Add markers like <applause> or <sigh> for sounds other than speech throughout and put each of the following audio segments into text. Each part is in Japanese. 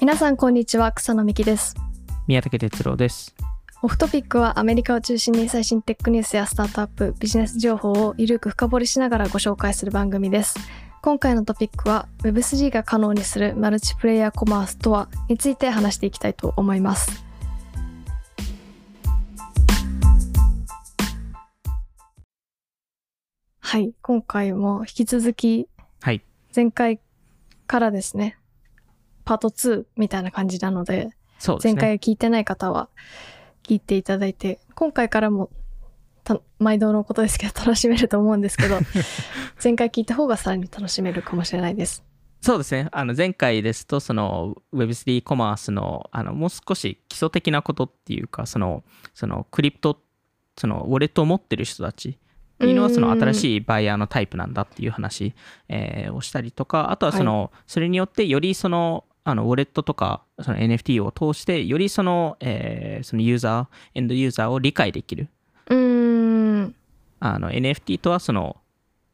皆さんこんにちは。草野美希です。宮武哲郎です。オフトピックはアメリカを中心に最新テックニュースやスタートアップビジネス情報をゆるく深掘りしながらご紹介する番組です。今回のトピックは Web3 が可能にするマルチプレイヤーコマースとはについて話していきたいと思います。はい今回も引き続きはい。前回からですねパート2みたいな感じなのでそうですね。前回聞いてない方は聞いていただいて今回からもた毎度のことですけど楽しめると思うんですけど <laughs> 前回聞いた方がさらに楽しめるかもしれないです。そうですね。あの前回ですとその Web3 コマースのあのもう少し基礎的なことっていうかそのそのクリプトそのウォレットを持ってる人たちっていうのはその新しいバイヤーのタイプなんだっていう話、えーをしたりとかあとはその、それによってよりそのあのウォレットとかその NFT を通してよりその,、えーそのユーザーエンドユーザーを理解できる。うーん。あの NFT とはその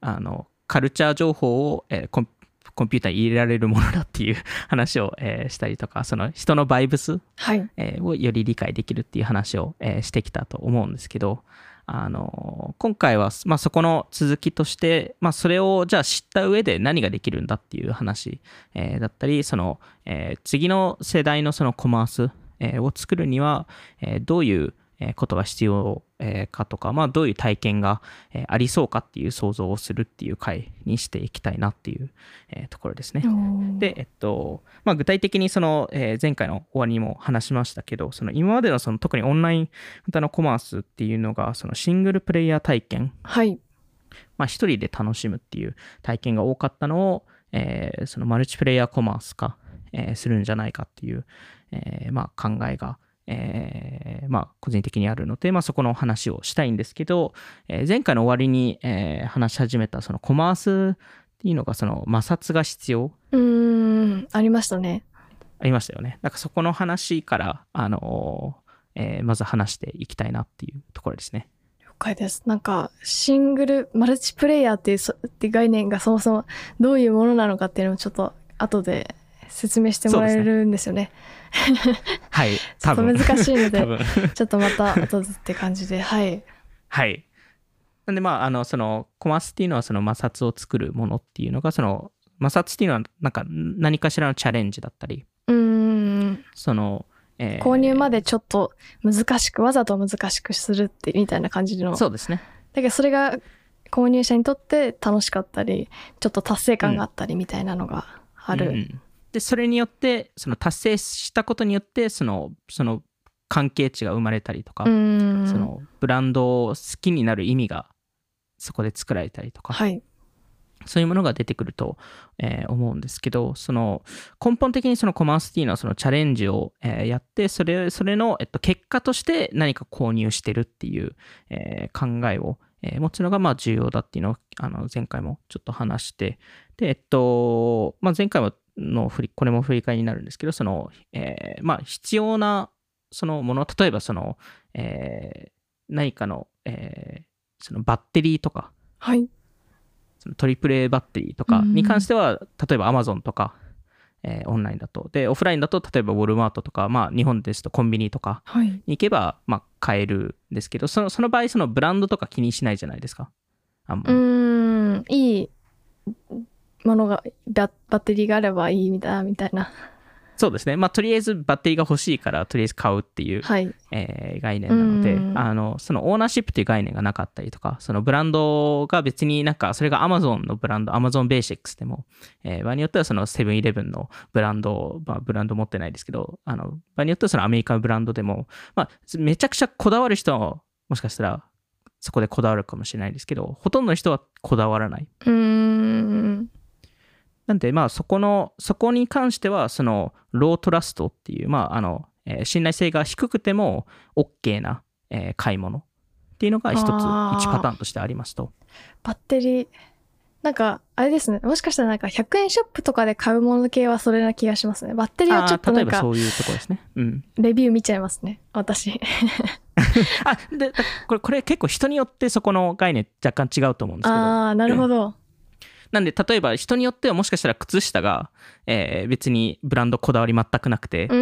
あのカルチャー情報を、えーコンコンピューターに入れられるものだっていう <laughs> 話を、えーしたりとかその人のバイブス、はい。えーをより理解できるっていう話を、えーしてきたと思うんですけどあの今回は、まあ、そこの続きとして、まあ、それをじゃあ知った上で何ができるんだっていう話、えーだったりその、えー次の世代のそのコマース、えを作るには、えどういうことが必要かとか、まあ、どういう体験がえーありそうかっていう想像をするっていう回にしていきたいなっていうえーところですね。で、えっと、まあ、具体的にその、えー前回の終わりにも話しましたけど、その今までのその特にオンライン型のコマースっていうのが、そのシングルプレイヤー体験、はい。まあ、一人で楽しむっていう体験が多かったのを、えーそのマルチプレイヤーコマース化、えーするんじゃないかっていう、えーまあ、考えが、えーまあ、個人的にあるので、まあ、そこの話をしたいんですけど、えー前回の終わりに、えー話し始めたそのコマースっていうのがその摩擦が必要うーんありましたね。ありましたよね。なんかそこの話から、あのえーまず話していきたいなっていうところですね。了解です。なんかシングルマルチプレイヤーっていうそっていう概念がそもそもどういうものなのかっていうのをちょっと後で説明してもらえるんですよね。はい、<laughs> ちょっと。難しいので。<laughs> ちょっとまた後でって感じではい。はい。なんでまあ、あの、その、コマスっていうのはその摩擦を作るものっていうのが、その、摩擦っていうのはなんか何かしらのチャレンジだったり、うーんその、えー購入までちょっと難しくわざと難しくするってみたいな感じのだそうですね。けどそれが購入者にとって楽しかったりちょっと達成感があったりみたいなのがある、うんで、それによって、その達成したことによって、その、その関係値が生まれたりとか、そのブランドを好きになる意味がそこで作られたりとか、はい。そういうものが出てくると、えー思うんですけど、その根本的にそのコマースっていうのはそのチャレンジを、えーやって、それそれの、えっと、結果として何か購入してるっていう、えー考えを、えー持つのがまあ重要だっていうのをあの前回もちょっと話して、で、えっと、まあ、前回もの振り、これも振り返りになるんですけど、その、えーまあ、必要なそのもの、例えばその、えー何かの、えーそのバッテリーとか、はい。そのトリプル A バッテリーとかに関しては、例えば Amazon とか、えーオンラインだと。で、オフラインだと、例えばウォルマートとか、まあ、日本ですとコンビニとかはい。に行けば、まあ、買えるんですけど、そのその場合、そのブランドとか気にしないじゃないですか。あんまうんいいものがババッテリーがあればいいみたいなみたいなそうですね。まあ、とりあえずバッテリーが欲しいから、とりあえず買うっていう、はいえー概念なのでう、んあの、そのオーナーシップという概念がなかったりとか、そのブランドが別になんか、それが Amazon のブランド、Amazon Basics でも、えー場合によってはそのセブンイレブンのブランド、まあ、ブランド持ってないですけど、あの、場合によってはそのアメリカのブランドでも、まあ、めちゃくちゃこだわる人は、もしかしたら、そこでこだわるかもしれないですけど、ほとんどの人はこだわらない。うーんなんで、まあ、そこの、そこに関しては、その、ロートラストっていう、まあ、あの、えー信頼性が低くても OK な、えー買い物っていうのが一つ、一パターンとしてありますと。バッテリーなんかあれですね。もしかしたらなんか100円ショップとかで買うもの系はそれな気がしますね。バッテリーはちょっとなんか例えばそういうところですね。うん。レビュー見ちゃいますね。私。<laughs> あ、で、だこれ、これ結構人によってそこの概念若干違うと思うんですけど、ああなるほどなんで、例えば人によってはもしかしたら靴下が、えー別にブランドこだわり全くなくて、う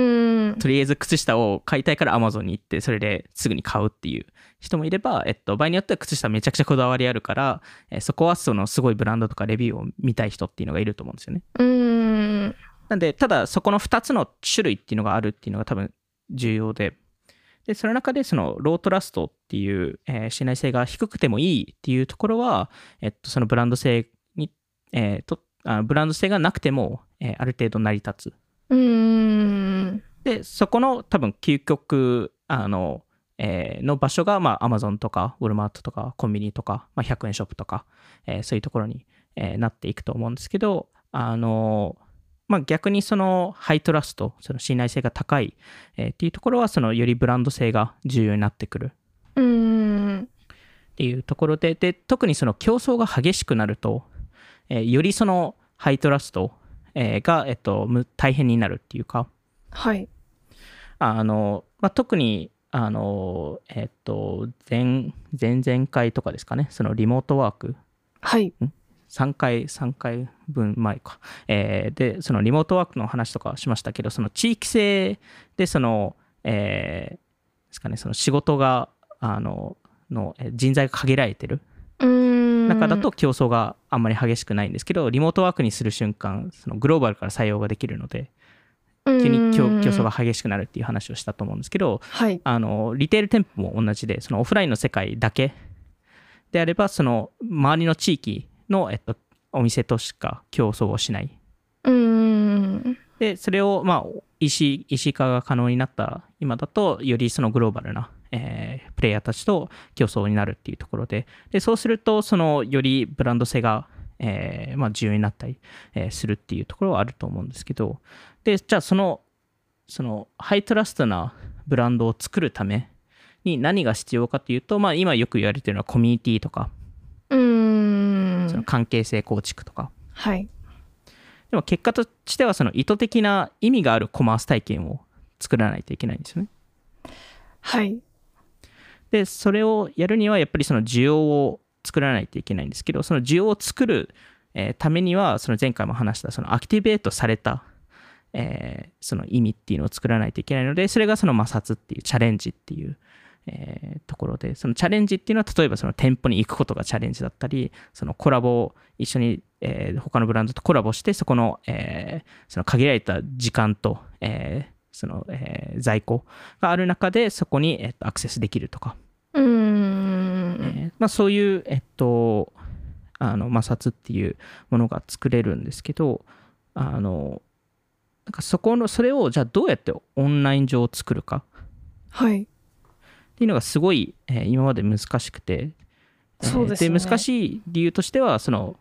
ん。とりあえず靴下を買いたいから Amazon に行って、それですぐに買うっていう人もいれば、えっと、場合によっては靴下めちゃくちゃこだわりあるから、えーそこはそのすごいブランドとかレビューを見たい人っていうのがいると思うんですよね。うん。なんで、ただそこの2つの種類っていうのがあるっていうのが多分重要で、で、その中でそのロートラストっていう、えー信頼性が低くてもいいっていうところは、えっと、そのブランド性に、えーと、あブランド性がなくても、えーある程度成り立つ。うん。で、そこの多分究極、あの、えーの場所が、まあ、Amazon とか、ウォルマートとか、コンビニとか、まあ、100円ショップとか、えーそういうところに、えーなっていくと思うんですけど、あの、まあ、逆にそのハイトラスト、その信頼性が高い、えーっていうところは、そのよりブランド性が重要になってくる。うん。っていうところで、で、特にその競争が激しくなると、えーよりそのハイトラスト、えーが、えっと、む大変になるっていうか、はい。あの、まあ、特に、あの、えっと、前、前々回とかですかね、そのリモートワーク、はい。3回、3回分前か。えーで、そのリモートワークの話とかしましたけど、その地域性で、その、えーですかね、その仕事が、あの、のえー人材が限られてる。うん中だと競争があんまり激しくないんですけど、リモートワークにする瞬間、そのグローバルから採用ができるので、急に競競争が激しくなるっていう話をしたと思うんですけど、はい。あのリテール店舗も同じでそのオフラインの世界だけであればその周りの地域の、えっと、お店としか競争をしない。うん。でそれを、まあ、EC, EC 化が可能になった今だとよりそのグローバルな、えープレイヤーたちと競争になるっていうところで。でそうするとそのよりブランド性が、えーまあ、重要になったり、えーするっていうところはあると思うんですけど。でじゃあそのそのハイトラストなブランドを作るために何が必要かというと、まあ、今よく言われているのはコミュニティとか。うん。その関係性構築とか。はい。でも結果としてはその意図的な意味があるコマース体験を作らないといけないんですよね。はいでそれをやるにはやっぱりその需要を作らないといけないんですけどその需要を作る、えためにはその前回も話したそのアクティベートされた、えその意味っていうのを作らないといけないのでそれがその摩擦っていうチャレンジっていう、えところでそのチャレンジっていうのは例えばその店舗に行くことがチャレンジだったりそのコラボを一緒に、え他のブランドとコラボしてそこの,、えその限られた時間と、えその、え在庫がある中でそこに、えーアクセスできるとか。えーまあ、そういう、えっと、あの摩擦っていうものが作れるんですけどあのなんかそこのそれをじゃあどうやってオンライン上作るかはい。っていうのがすごい、えー今まで難しくて、えーそうですよね。難しい理由としてはその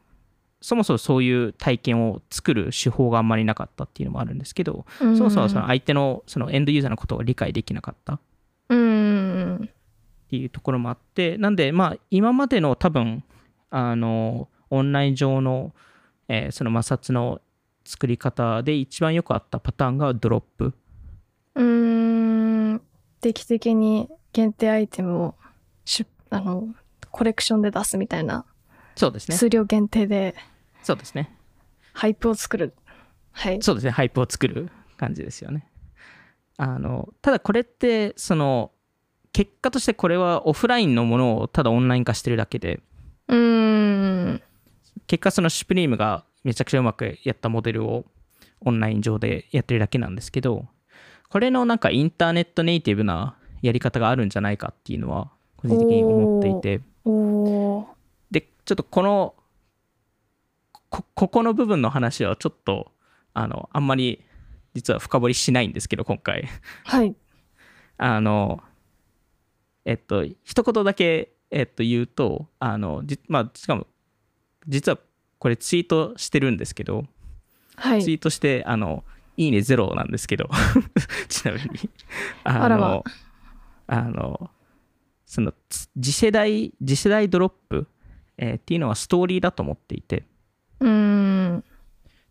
そもそもそういう体験を作る手法があんまりなかったっていうのもあるんですけど、そそもそもその相手のそのエンドユーザーのことを理解できなかったうんっていうところもあってなんでまあ今までの多分あのオンライン上の、えーその摩擦の作り方で一番よくあったパターンがドロップ。うん定期的に限定アイテムをしあのコレクションで出すみたいなそうですね。数量限定でそうですね。 hype を作る。はい。そうですね。 hype を作る感じですよね。あのただこれってその結果としてこれはオフラインのものをただオンライン化してるだけで。うん。結果その Supreme がめちゃくちゃうまくやったモデルをオンライン上でやってるだけなんですけどこれのなんかインターネットネイティブなやり方があるんじゃないかっていうのは個人的に思っていて。でちょっとこのこここの部分の話はちょっとあのあんまり実は深掘りしないんですけど今回。はい。あのえっと一言だけ、えっと、言うとあのじまあしかも実はこれツイートしてるんですけどはい。ツイートして、あの、いいねゼロなんですけど、<laughs> ちなみに。あの、あの、その、つ次世代、次世代ドロップ、えーっていうのはストーリーだと思っていて、うん。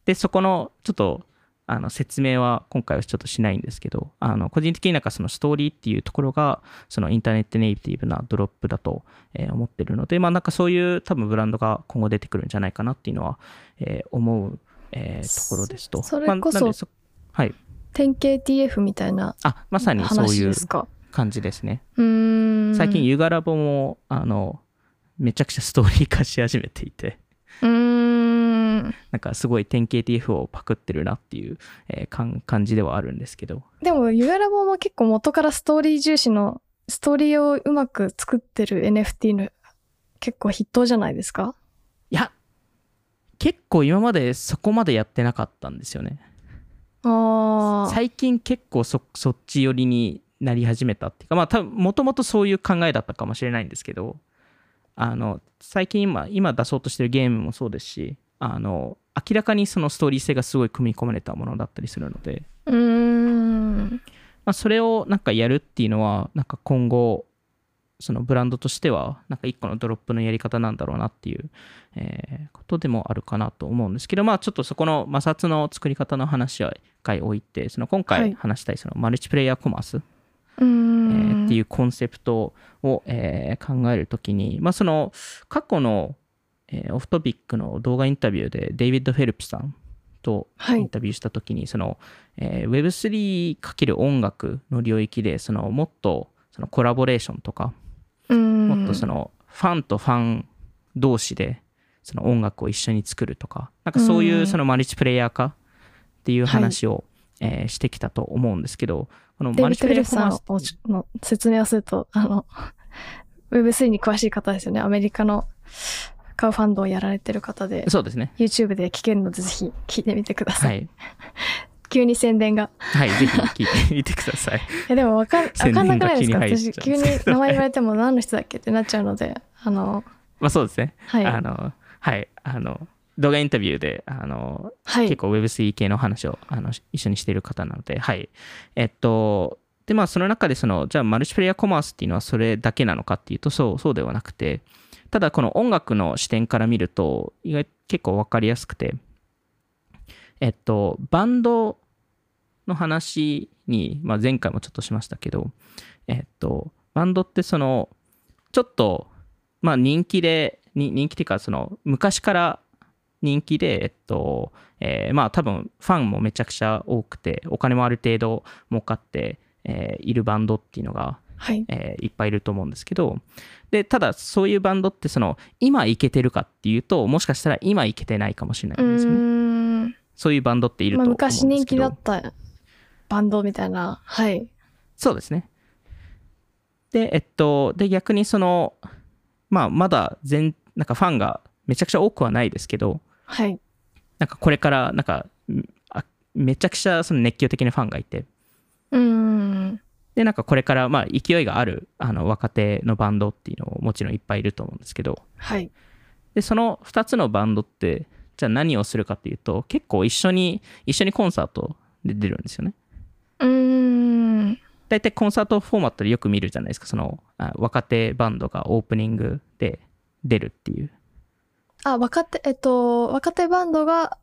で、そこの、ちょっと、あの説明は今回はちょっとしないんですけど、あの個人的になんかそのストーリーっていうところが、そのインターネットネイティブなドロップだと、えー思ってるので、まあなんかそういう多分ブランドが今後出てくるんじゃないかなっていうのは、えー思う、えーところですと。そそれこそまあなんではい。典型 TF みたいなあ、まさにそういう。感じですね。うーん。最近ユガラボも、あの、めちゃくちゃストーリー化し始めていて、うーん。なんかすごい典型 TF をパクってるなっていう、えー感じではあるんですけど、でも、ユガラボも結構元からストーリー重視の、ストーリーをうまく作ってる NFT の結構筆頭じゃないですか？いや、結構今までそこまでやってなかったんですよね。ああ。最近結構そそっち寄りになり始めたっていうか、まあ多分もともとそういう考えだったかもしれないんですけど、あの、最近今、今出そうとしてるゲームもそうですし、あの、明らかにそのストーリー性がすごい組み込まれたものだったりするので、うーん。まあ、それをなんかやるっていうのは、なんか今後、そのブランドとしては、なんか一個のドロップのやり方なんだろうなっていう、えーことでもあるかなと思うんですけど、まあちょっとそこの摩擦の作り方の話は一回置いて、その今は回い話したいそのマルチプレイヤーコマース、うーえん。ーっていうコンセプトを、えー考えるときに、まあその過去の、えーオフトピックの動画インタビューでデイビッド・フェルプさんとはいインタビューしたときに、その、えー Web3× 音楽の領域で、そのもっとそのコラボレーションとか。もっとそのファンとファン同士でその音楽を一緒に作るとか、なんかそういうそのマルチプレイヤー化っていう話を、えーしてきたと思うんですけど、このマルチプレイヤベルさんの説明をすると、あの、<laughs> Web3 に詳しい方ですよね。アメリカのカウファンドをやられてる方で、そうですね。YouTube で聞けるのでぜひ聞いてみてくださ。はいい。<laughs> 急に宣伝が。はい、ぜひ聞いてみてください。<laughs> え、でもわかん、かんなくないですか？私、急に名前言われても何の人だっけってなっちゃうので、<laughs> あの、まあそうですね。はい。あの、はい、あの、動画インタビューで、あの、はい結。構 Web3 系の話をあの一緒にしている方なので、はい。えっと、で、まあ、その中で、その、じゃあ、マルチプレイヤーコマースっていうのはそれだけなのかっていうと、そう、そうではなくて、ただ、この音楽の視点から見ると、意外結構わかりやすくて、えっと、バンドの話に、まあ、前回もちょっとしましたけど、えっと、バンドってその、ちょっと、まあ、人気で、人気っていうか、その、昔から人気で、えっと、えーまあ多分ファンもめちゃくちゃ多くて、お金もある程度儲かって、えーいるバンドっていうのが、はい。えーいっぱいいると思うんですけど、で、ただそういうバンドってその、今いけてるかっていうと、もしかしたら今いけてないかもしれなういんですよね。そういうバンドっているとまあ、思うんですけど。昔人気だったバンドみたいな。はい。そうですね。で、えっと、で、逆にその、まあ、まだ全、なんかファンがめちゃくちゃ多くはないですけど、はい。なんかこれから、なんか、めちゃくちゃその熱狂的なファンがいて、うーん。で、なんかこれから、まあ、勢いがある、あの、若手のバンドっていうのももちろんいっぱいいると思うんですけど、はい。で、その2つのバンドって、じゃあ何をするかっていうと、結構一緒に、一緒にコンサートで出るんですよね。うーん。大体コンサートフォーマットでよく見るじゃないですか、その、あ若手バンドがオープニングで出るっていう。あ、若手、えっと、若手バンドが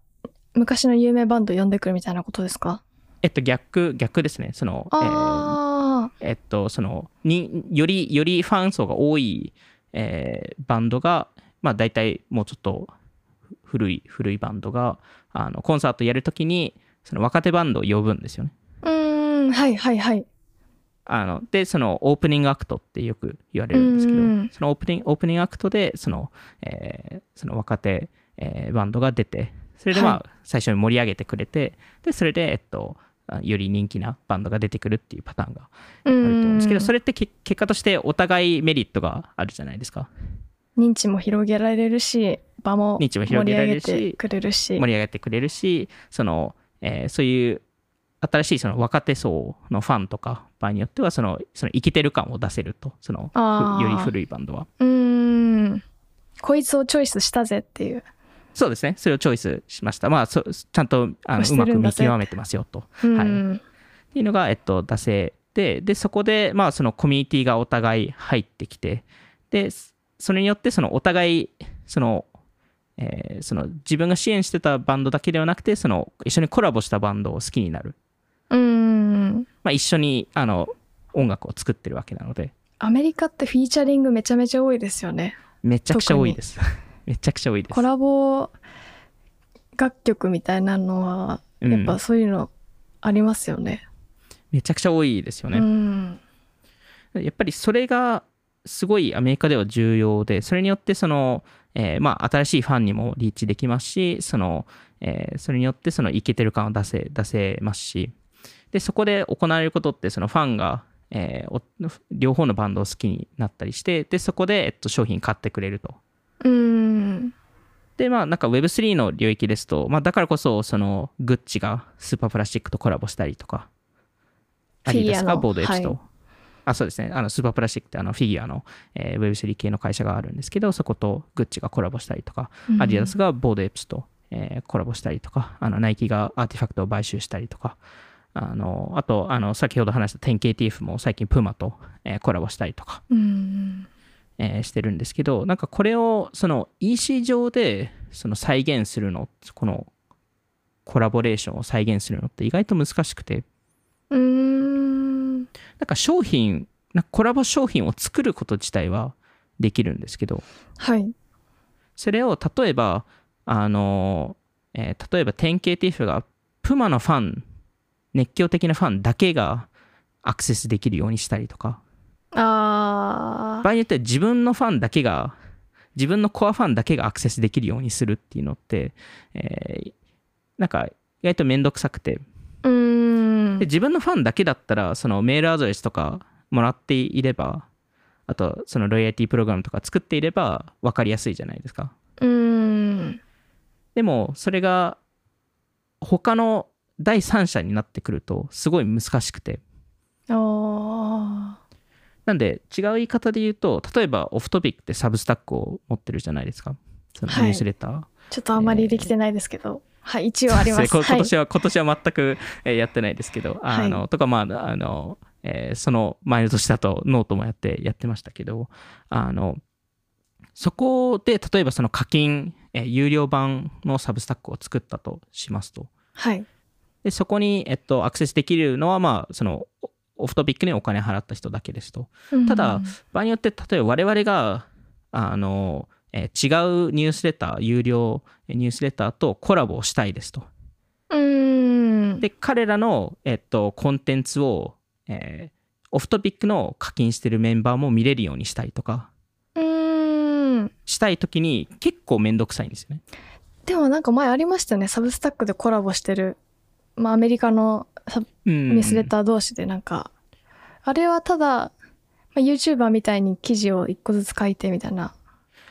昔の有名バンド呼んでくるみたいなことですか？えっと、逆、逆ですね。その、えーあえっと、その、に、より、よりファン層が多い、えーバンドが、まあ大体もうちょっと古い、古いバンドが、あの、コンサートやるときに、その若手バンドを呼ぶんですよね。あ。うーん。はいはいはい。あの、で、そのオープニングアクトってよく言われるんですけどうん、そのオープニング、オープニングアクトで、その、えーその若手、えーバンドが出て、それでまあ、は最初に盛り上げてくれて、で、それで、えっと、あより人気なバンドが出てくるっていうパターンがああると思うんですけど、それ。れってけ結果としてお互いメリットがあるじゃないですか。認知も広げられるし、場も認知も盛り広げられるし上げてくれるし。盛り上げてくれるし、その、えーそういう新しいその若手層のファンとか場合によってはその、その生きてる感を出せると、その、より古いバンドは。うーん。こいつをチョイスしたぜっていう。そうですね。それをチョイスしました。まあ、そちゃんとあのうまく見極めてますよと。うん。はい。っていうのが、えっと、出せて、で、そこで、まあ、そのコミュニティがお互い入ってきて、で、それによって、そのお互い、その、えーその自分が支援してたバンドだけではなくてその一緒にコラボしたバンドを好きになる、うーん。まあ、一緒にあの音楽を作ってるわけなので。アメリカってフィーチャリングめちゃめちゃ多いですよね。めちゃくちゃ多いですめちゃくちゃ多いです。コラボ楽曲みたいなのはうんやっぱそういうのありますよね、めちゃくちゃ多いですよね、うん。やっぱりそれがすごいアメリカでは重要で、それによってその、えーまあ、新しいファンにもリーチできますし、その、えーそれによってそのイケてる感を出せ、出せますし、で、そこで行われることって、そのファンが、えーお両方のバンドを好きになったりして、で、そこで、えっと、商品買ってくれると。うん。で、まあ、なんか Web3 の領域ですと、まあ、だからこそ、その、グッチがスーパープラスチックとコラボしたりとか、アディダスがボードエッジと、はい。あ、そうですね、あの、スーパープラスチックってあの、フィギュアの、えー Web3 系の会社があるんですけど、そことグッチがコラボしたりとか、アディダスがボードエッジと、えーコラボしたりとか、あの、ナイキがアーティファクトを買収したりとか、あの、あと、あの、先ほど話した 10KTF も最近プーマと、えーコラボしたりとか、うんえーしてるんですけどなんかこれをその EC 上でその再現するのこのコラボレーションを再現するのって意外と難しくて。うん。なんか商品なんかコラボ商品を作ること自体はできるんですけど。はい。それを例えばあの、えー例えば 10KTF がプマのファン熱狂的なファンだけがアクセスできるようにしたりとかあ場合によっては自分のファンだけが自分のコアファンだけがアクセスできるようにするっていうのって、えーなんか意外とめんどくさくて。ーうん。で自分のファンだけだったらそのメールアドレスとかもらっていればあとそのロイヤリティプログラムとか作っていれば分かりやすいじゃないですか。うん。でもそれが他の第三者になってくるとすごい難しくて。あなんで違う言い方で言うと例えばオフトピックってサブスタックを持ってるじゃないですか。そのはい。ニュースレター、ーちょっとあまりできてないですけど、はい一応あります。そうですねこ今はい。年は、今年は全く、えーやってないですけど、あの、とか、まあ、あの、えーその前の年だとノートもやって、やってましたけど、あの、そこで、例えばその課金、えー有料版の Substack を作ったとしますと。はい。で、そこに、えっと、アクセスできるのは、まあ、その、オ Off Topic にお金払った人だけですと。ただ場合によって例えば我々があの、えー違うニュースレター有料ニュースレターとコラボをしたいですと。うん。で彼らの、えっと、コンテンツを、えーオフトピックの課金してるメンバーも見れるようにしたいとか。うん。したい時に結構めんどくさいんですよね。でもなんか前ありましたよね。サブスタックでコラボしてる、まあ、アメリカのミスレター同士でなんか、あれはただ、まあ、YouTuber みたいに記事を一個ずつ書いてみたいな。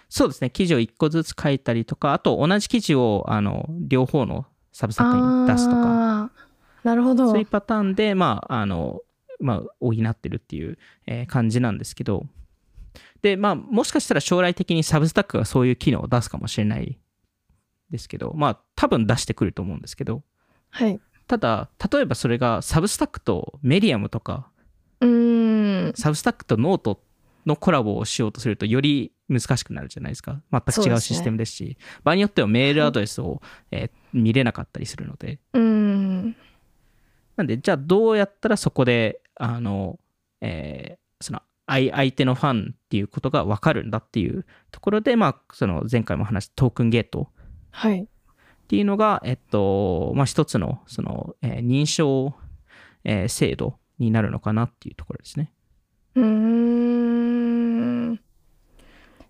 そうですね。記事を1個ずつ書いたりとかあと同じ記事をあの両方のサブスタックに出すとか。なるほど。そういうパターンで、まあ、あの、まあ、補ってるっていう、えー感じなんですけど、で、まあ、もしかしたら将来的にサブスタックがそういう機能を出すかもしれないですけど、まあ、多分出してくると思うんですけど、はいただ、例えばそれがサブスタックとメディアムとか、うーん。サブスタックとノートのコラボをしようとすると、より難しくなるじゃないですか。全く違うシステムですし、場合によってはメールアドレスを、えー見れなかったりするので、うーん。なんで、じゃあどうやったらそこで、あの、えーその相相手のファンっていうことが分かるんだっていうところで、まあ、その前回も話したトークンゲートはいっていうのが、えっと、まあ、一つの、その、えー認証、えー制度になるのかなっていうところですね。うーん。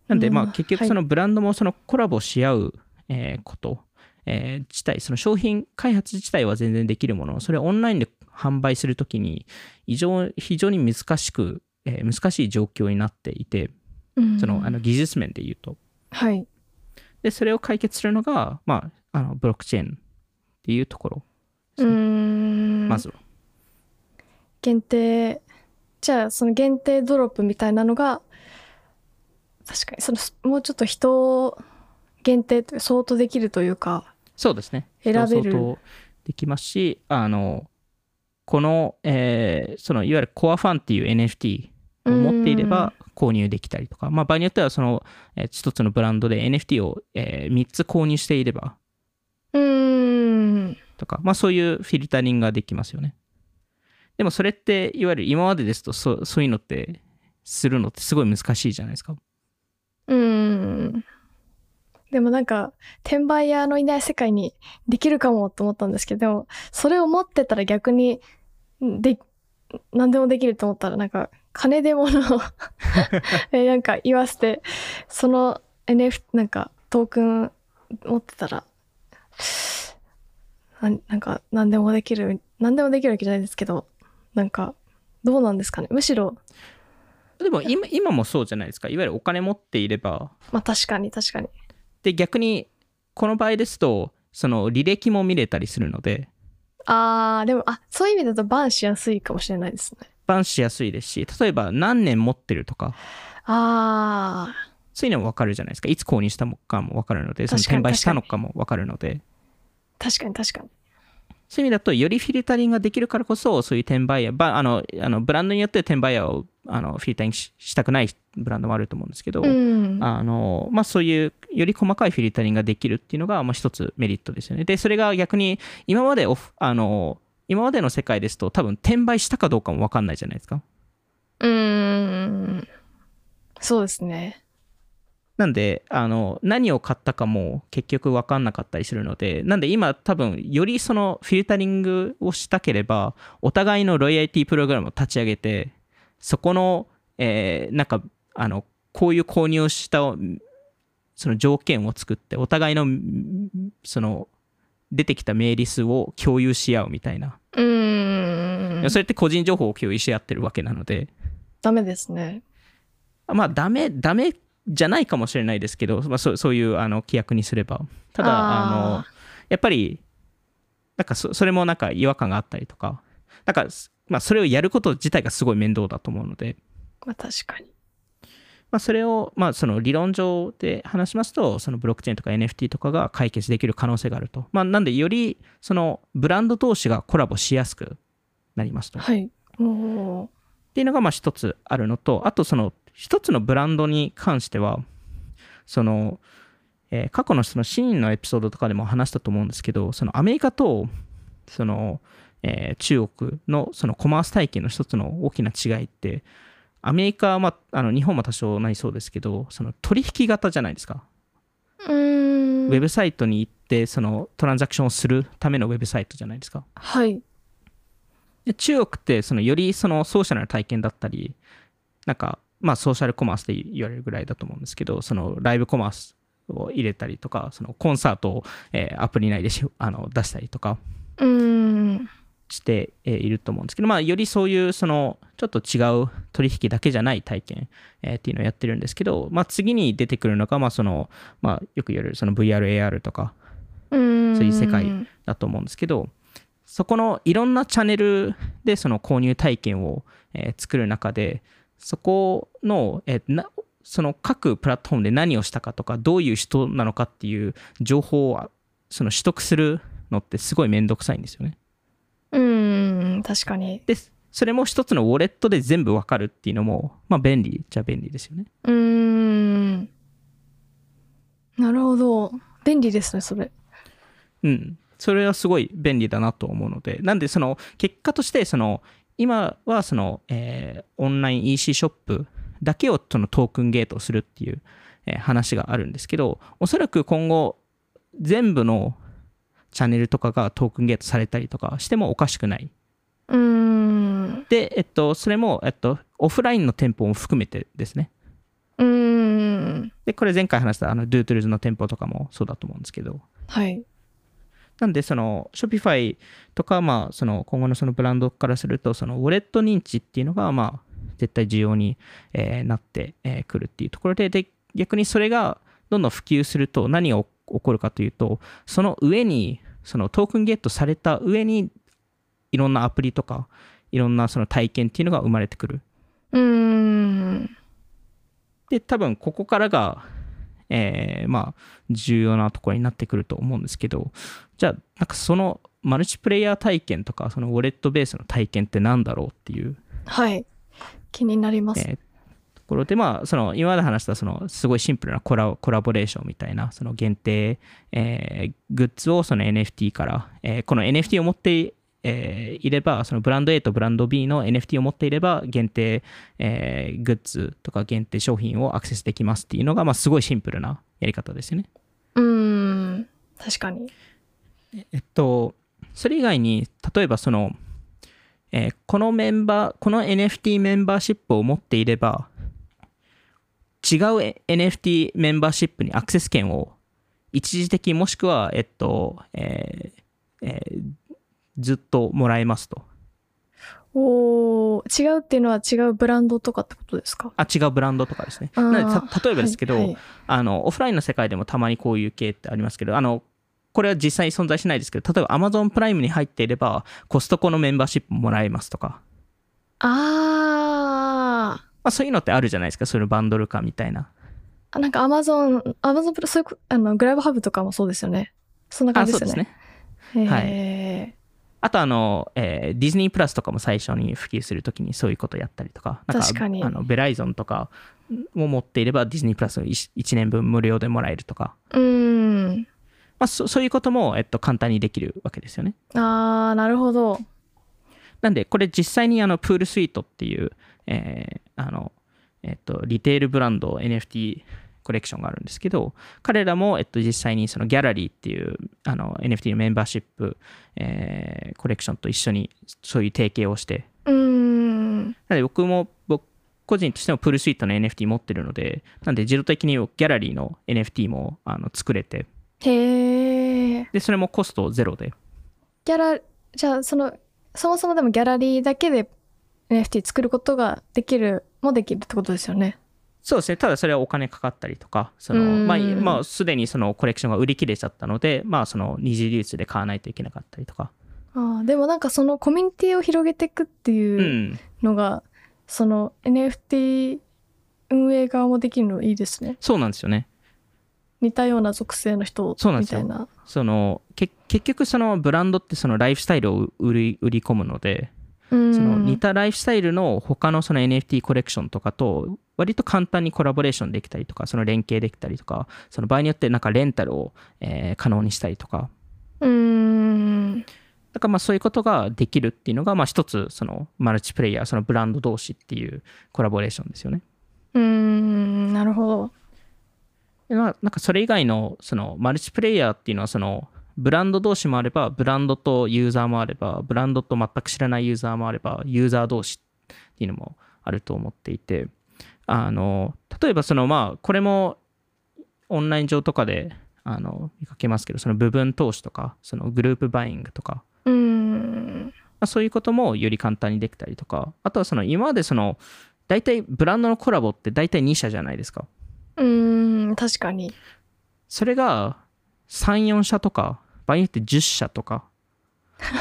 なんで、まあ、うん。結局、そのブランドもそのコラボし合う、えーこと、えー自体、その商品開発自体は全然できるものの、それをオンラインで販売するときに、非常非常に難しく、えー難しい状況になっていて、うん。そのあの技術面で言うと。はい。で、それを解決するのが、まあ、あのブロックチェーンっていうところ、うーんまずは。限定じゃあその限定ドロップみたいなのが確かにそのもうちょっと人を限定という相当できるというかそうですね。選べる相当できますし、あの、この、えーそのいわゆるコアファンっていう NFT うを持っていれば購入できたりとか、まあ、場合によってはその、えー一つのブランドで NFT を、え3つ購入していれば。とか、まあ、そういうフィルタリングができますよね。でもそれっていわゆる今までですとそそういうのってするのってすごい難しいじゃないですか。うん。でもなんか、転売屋のいない世界にできるかもと思ったんですけど、でもそれを持ってたら逆に、で、何でもできると思ったらなんか、金で物を <laughs> えなんか言わせて、その NF、なんかトークン持ってたら、ななんか何でもできる、何でもできるわけじゃないですけど、なんか、どうなんですかね。むしろ、でも今今もそうじゃないですか。いわゆるお金持っていれば、まあ確かに確かに。で逆にこの場合ですと、その履歴も見れたりするので、あー、でも、あ、そういう意味だとバンしやすいかもしれないですね。バンしやすいですし、例えば何年持ってるとか、あそういうのも分かるじゃないですか。いつ購入したのかも分かるので、その転売したのかも分かるので、ー、確かに確かに。そういう意味だと、よりフィルタリングができるからこそ、そういう転売ヤー、ばあのあのブランドによって転売ヤーをあのフィルタリングししたくないブランドもあると思うんですけど、うん。あのまあ、そういうより細かいフィルタリングができるっていうのが、まあ、一つメリットですよね。で、それが逆に今までオフあの今までの世界ですと多分転売したかどうかも分かんないじゃないですか。うーん。そうですね。なんであの何を買ったかも結局分かんなかったりするのでなんで今多分よりそのフィルタリングをしたければお互いのロイヤリティプログラムを立ち上げてそこの、えーなんかあのこういう購入をしたその条件を作ってお互いのその出てきたメーリスを共有し合うみたいな、うーん。それって個人情報を共有し合ってるわけなのでダメですね。まあダメダメじゃないかもしれないですけど、まあ、そうそういうあの規約にすればただあのやっぱりなんかそそれもなんか違和感があったりとかなんか、まあ、それをやること自体がすごい面倒だと思うので、まあ確かに。まあ、それを、まあ、その理論上で話しますとそのブロックチェーンとか NFT とかが解決できる可能性があると、まあ、なんでよりそのブランド同士がコラボしやすくなりますと。はい。っていうのがまあ一つあるのと、あとその一つのブランドに関しては、その、えー過去のそのシーンのエピソードとかでも話したと思うんですけど、そのアメリカとその、えー中国のそのコマース体系の一つの大きな違いって、アメリカは、まあ、あの日本も多少なりそうですけど、その取引型じゃないですか。ウェブサイトに行って、そのトランザクションをするためのウェブサイトじゃないですか。はい。で中国ってそのよりそのソーシャルな体験だったりなんかまあソーシャルコマースで言われるぐらいだと思うんですけどそのライブコマースを入れたりとかそのコンサートを、えーアプリ内でし <laughs> あの出したりとか。してえーいると思うんですけど、まあ、よりそういうそのちょっと違う取引だけじゃない体験、えーっていうのをやってるんですけど、まあ、次に出てくるのが、まあそのまあ、よく言われるその VR、AR とか。そういう世界だと思うんですけど、そこのいろんなチャンネルでその購入体験を、えー作る中で、そこの、えーなその各プラットフォームで何をしたかとか、どういう人なのかっていう情報をその取得するのってすごいめんどくさいんですよね。うーん。確かに。で、それも一つのウォレットで全部わかるっていうのも、まあ便利じゃ便利ですよね。うーん。なるほど。便利ですね、それ。うん、それはすごい便利だなと思うので、なんでその結果としてその今はその、えーオンライン EC ショップだけをそのトークンゲートをするっていう、えー話があるんですけど、おそらく今後全部のチャンネルとかがトークンゲートされたりとかしてもおかしくない。うーん。で、えっと、それも、えっと、オフラインの店舗も含めてですね。うーん。で、これ前回話したあの Doodles の店舗とかもそうだと思うんですけど、はい。なんで、その、Shopify とか、まあ、その、今後のそのブランドからすると、その、ウォレット認知っていうのが、まあ、絶対重要に、えーなってく、えーくるっていうところで、で、逆にそれがどんどん普及すると何が起起こるかというと、その上に、そのトークンゲットされた上に、いろんなアプリとか、いろんなその体験っていうのが生まれてくる。うーん。で、多分ここからが、えーまあ、重要なところになってくると思うんですけど、じゃあ、なんかそのマルチプレイヤー体験とか、そのウォレットベースの体験って何だろうっていうはい。気になります。えーところで、まあ、その今まで話したそのすごいシンプルなコラコラボレーションみたいなその限定、えーグッズをその NFT から、えーこの NFT を持って、えーいればそのブランド A とブランド B の NFT を持っていれば限定、えーグッズとか限定商品をアクセスできますっていうのが、まあ、すごいシンプルなやり方ですよね。うーん。確かに。えっと、それ以外に、例えばその、えーこのメンバー、この NFT メンバーシップを持っていれば、違うえ NFT メンバーシップにアクセス権を一時的もしくは、えっと、えーえーずっともらえますと。おー違うっていうのは違うブランドとかってことですか？あ、違うブランドとかですね。なのでた例えばですけど、はいはいあの、オフラインの世界でもたまにこういう系ってありますけど、あの、これは実際に存在しないですけど、例えば Amazon プライムに入っていれば、コストコのメンバーシップもらえますとか、あまあ、そういうのってあるじゃないですか、そういうバンドル化みたいな。ーなんかアマゾン、アマゾンプラそういうこ、あの、グラブハブとかもそうですよね。そんな感あ、じですよそうですね。ね。へーあとあの、えーディズニープラスとかも最初に普及するときにそういうことやったりとか、なん確かにあのベライゾンとかを持っていればディズニープラスを 1, 年分無料でもらえるとか、うーん。まあ、そそういうことも、えっと、簡単にできるわけですよね。あー、なるほど。なんで、これ実際にあのプールスイートっていう、えーあの、えっと、リテールブランド NFT コレクションがあるんですけど、彼らも、えっと、実際にそのギャラリーっていうあの NFT のメンバーシップ、えーコレクションと一緒にそういう提携をして、うーん。なので僕も、僕個人としてもプールスイートの NFT 持ってるので、なんで自動的にギャラリーの NFT もあの作れて、へー。で、それもコストゼロで、ギャラ、じゃあ、その、そもそもでもギャラリーだけで NFT 作ることができる、もできるってことですよね。そうですね。ただそれはお金かかったりとか、その、うんまあ、まあ、すでにそのコレクションが売り切れちゃったので、まあ、その二次流通で買わないといけなかったりとか。あーでもなんかそのコミュニティを広げていくってう。いうんのが、その NFT 運営側もできるのいいですね。そうなんですよね。似たような属性の人そうなんですよみたいな。その、け結局そのブランドってそのライフスタイルを売り売り込むので、うんその似たライフスタイルの他のその NFT コレクションとかと割と簡単にコラボレーションできたりとか、その連携できたりとか、その場合によってなんかレンタルを、えー可能にしたりとか、うーん。だからまあそういうことができるっていうのが、まあ一つそのマルチプレイヤー、そのブランド同士っていうコラボレーションですよね。うーん。なるほど。でまあなんかそれ以外のそのマルチプレイヤーっていうのはそのブランド同士もあれば、ブランドとユーザーもあれば、ブランドと全く知らないユーザーもあれば、ユーザー同士っていうのもあると思っていて、あの、例えばそのまあ、これもオンライン上とかであの見かけますけど、その部分投資とか、そのグループバイングとか、うーん。まあ、そういうこともより簡単にできたりとか、あとはその今までその、大体ブランドのコラボって大体2社じゃないですか。うーん。確かに。それが3、4社とか、場合によって10社とか。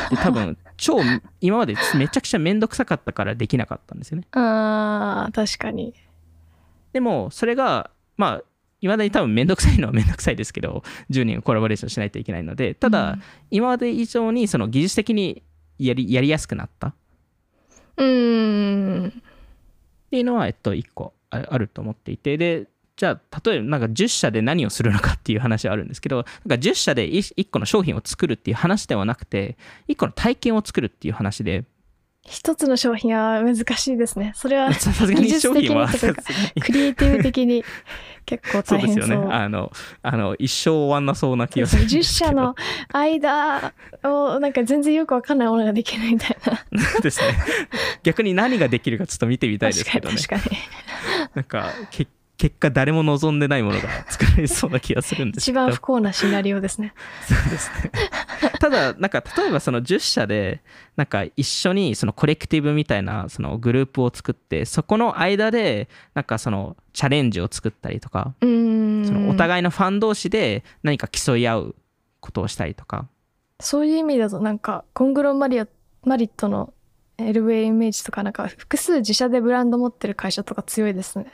で、多分、<laughs> 超、今までめちゃくちゃめんどくさかったからできなかったんですよね。あー、確かに。でも、それが、まあ、いまだに多分めんどくさいのはめんどくさいですけど、10人がコラボレーションしないといけないので、ただ、うん今まで以上にその技術的にやりやりやすくなったっうーん。ていうのは、えっと、1個ああると思っていて、で、じゃあ、例えばなんか10社で何をするのかっていう話はあるんですけど、なんか10社で 1, 個の商品を作るっていう話ではなくて、1個の体験を作るっていう話で、一つの商品は難しいですね。それは <laughs> さすがに商品は技術的にとかクリエイティブ的に結構そう大変そう。ですよね。あの、あの一生終わんなそうな気がする10すけど。社の間をなんか全然よくわかんないものができないみたいな。ですね。逆に何ができるかちょっと見てみたいですけどね。に確かに。なんか、け結果誰も望んでないものが <laughs> 作られそうな気がするんです。一番不幸なシナリオですね。そうですね。ただ、なんか、例えばその10社で、なんか一緒にそのコレクティブみたいなそのグループを作って、そこの間で、なんかそのチャレンジを作ったりとか。そのお互いのファン同士で何か競い合うことをしたりとか、そういう意味だとなんかコングロマリアマリットの LVA イメージとかなんか複数自社でブランド持ってる会社とか強いですね。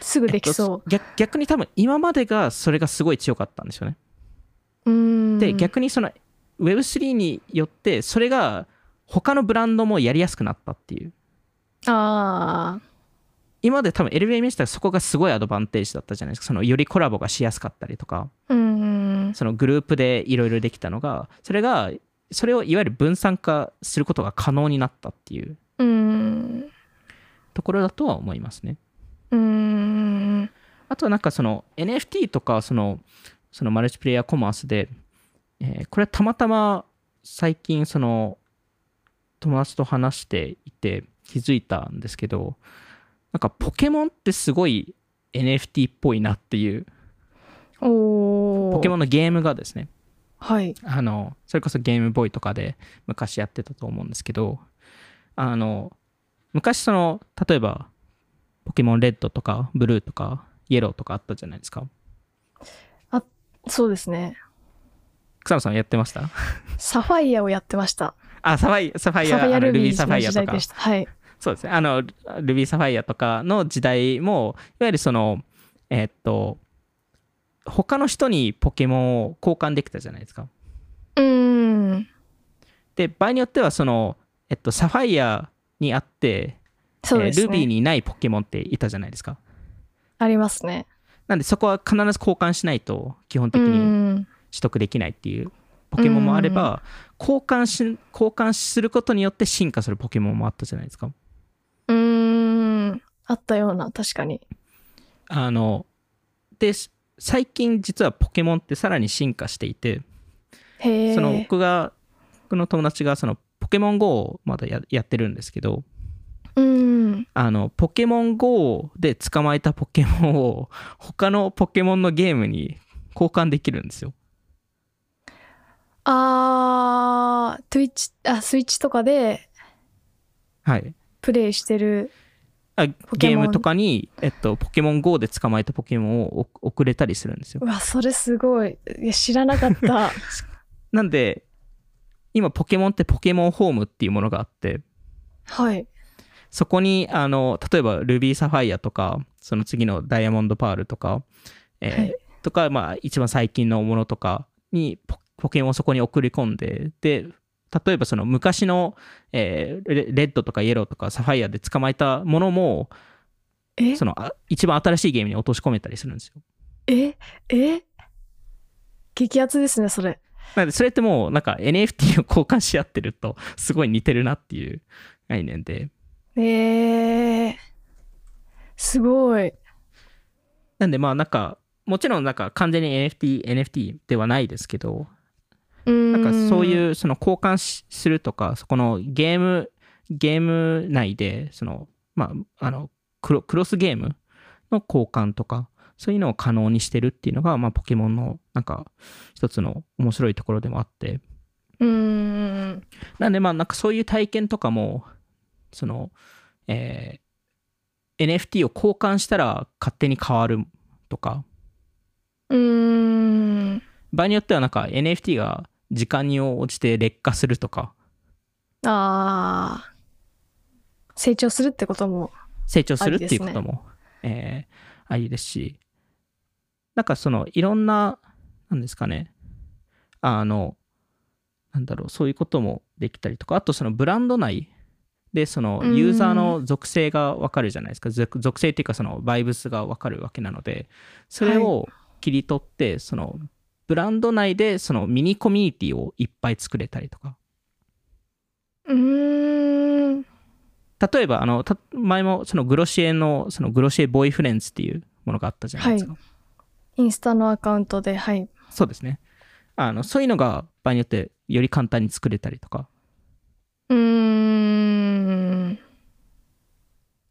すぐできそ逆逆に多分今までがそれがすごい強かったんですよね。で、逆にその Web3 によってそれが他のブランドもやりやすくなったっていう。ああ今まで多分たらそこがすごいアドバンテージだったじゃないですか。そのよりコラボがしやすかったりとか。うんそのグループでいろいろできたのがそれがそれをいわゆる分散化することが可能になったっていう。うん。ところだとは思いますねうん。あとはなんかその NFT とかそのそのマルチプレイヤーコマースで、えーこれはたまたま最近その友達と話していて気づいたんですけどなんかポケモンってすごい NFT っぽいなっていうポケモンのゲームがですねはい。あのそれこそゲームボーイとかで昔やってたと思うんですけどあの昔その例えばポケモンレッドとかブルーとかイエローとかあったじゃないですか。そうですね。草野さんやってました？<laughs> サファイアをやってました。あサファイサファイアサファイアルビーサファイアとか。はい。そうですね。あのルビーサファイアとかの時代もいわゆるそのえーっと他の人にポケモンを交換できたじゃないですか。うん。で場合によってはその、えっと、サファイアにあってそうですね、えールビーにないポケモンっていたじゃないですか。ありますね。なんでそこは必ず交換しないと基本的うにん。取得できないっていうポケモンもあれば交換し交換することによって進化するポケモンもあったじゃないですか。うん。あったような確かに。あので最近実はポケモンってさらに進化していてへえその僕が僕の友達がそのポケモン GO をまだややってるんですけどうん。あのポケモン GO で捕まえたポケモンを他のポケモンのゲームに交換できるんですよ。あー Twitch あスイッチとかではい。プレイしてるあゲームとかに、えっと、ポケモン GO で捕まえたポケモンをお送れたりするんですよ。うわそれすごい。いや知らなかった。<laughs> なんで今ポケモンってポケモンホームっていうものがあって。はいそこにあの例えばルビーサファイアとかその次のダイヤモンドパールとか、えーはい。とか、まあ、一番最近のものとかにポポケモンをそこに送り込んでで例えばその昔の、えーレレッドとかイエローとかサファイアで捕まえたものもえ？そのあ一番新しいゲームに落とし込めたりするんですよ。え？え？激アツですねそれ。なのでそれってもうなんか NFT を交換し合ってるとすごい似てるなっていう概念でえー、すごい。なんでまあなんかもちろんなんか完全に NFT, NFT ではないですけどななんかそういうその交換しするとかそこのゲームゲーム内でそのまああのクロクロスゲームの交換とかそういうのを可能にしてるっていうのがまあポケモンのなんか一つの面白いところでもあって。うーん。なんでまあなんかそういう体験とかもその、えー NFT を交換したら勝手に変わるとか。うーん。場合によってはなんか NFT が時間に応じて劣化するとか。あー。成長するってことも成長するっていうこともえーありですし。なんかそのいろんななんですかね。あのなんだろうそういうこともできたりとか。あとそのブランド内でそのうん。ユーザーの属性が分かるじゃないですか。属属性っていうかそのバイブスが分かるわけなのでそれを切り取ってそのブランド内でそのミニコミュニティをいっぱい作れたりとか。うーん。例えばあのた前もそのグロシエのそのグロシエボーイフレンズっていうものがあったじゃないですか、インスタのアカウントではい。そうですね。あのそういうのが場合によってより簡単に作れたりとかうーん。